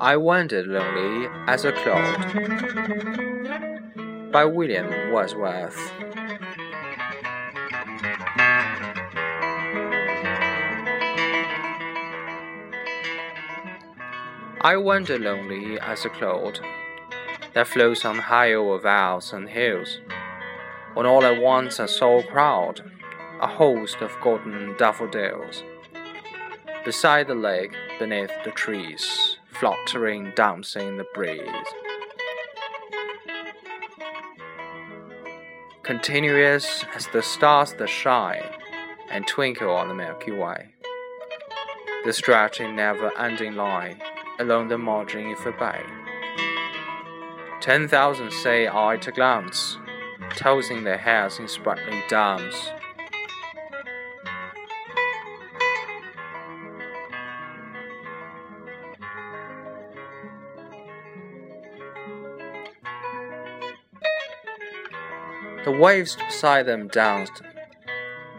I wandered lonely as a cloud. By William Wordsworth. I wander lonely as a cloud that floats on high over vales and hills. When all at once I saw a crowd, a host of golden daffodils, beside the lake, beneath the trees, fluttering, dancing in the breeze. Continuous as the stars that shine and twinkle on the Milky Way, the stretching, never-ending line along the margin of a bay. Ten thousand say I to glance, tossing their heads in sprightly dance. The waves beside them danced,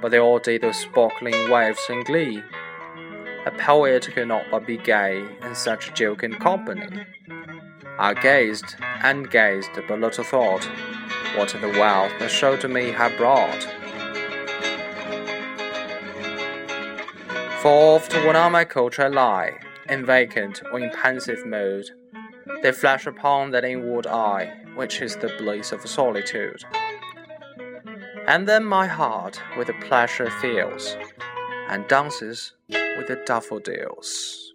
but they all did those sparkling waves in glee. A poet could not but be gay in such joking company. I gazed and gazed, but little thought what the wealth the show to me had brought. For oft when on my couch I lie, in vacant or in pensive mood, they flash upon that inward eye, which is the bliss of solitude. And then my heart with the pleasure fills, and dances with the daffodils.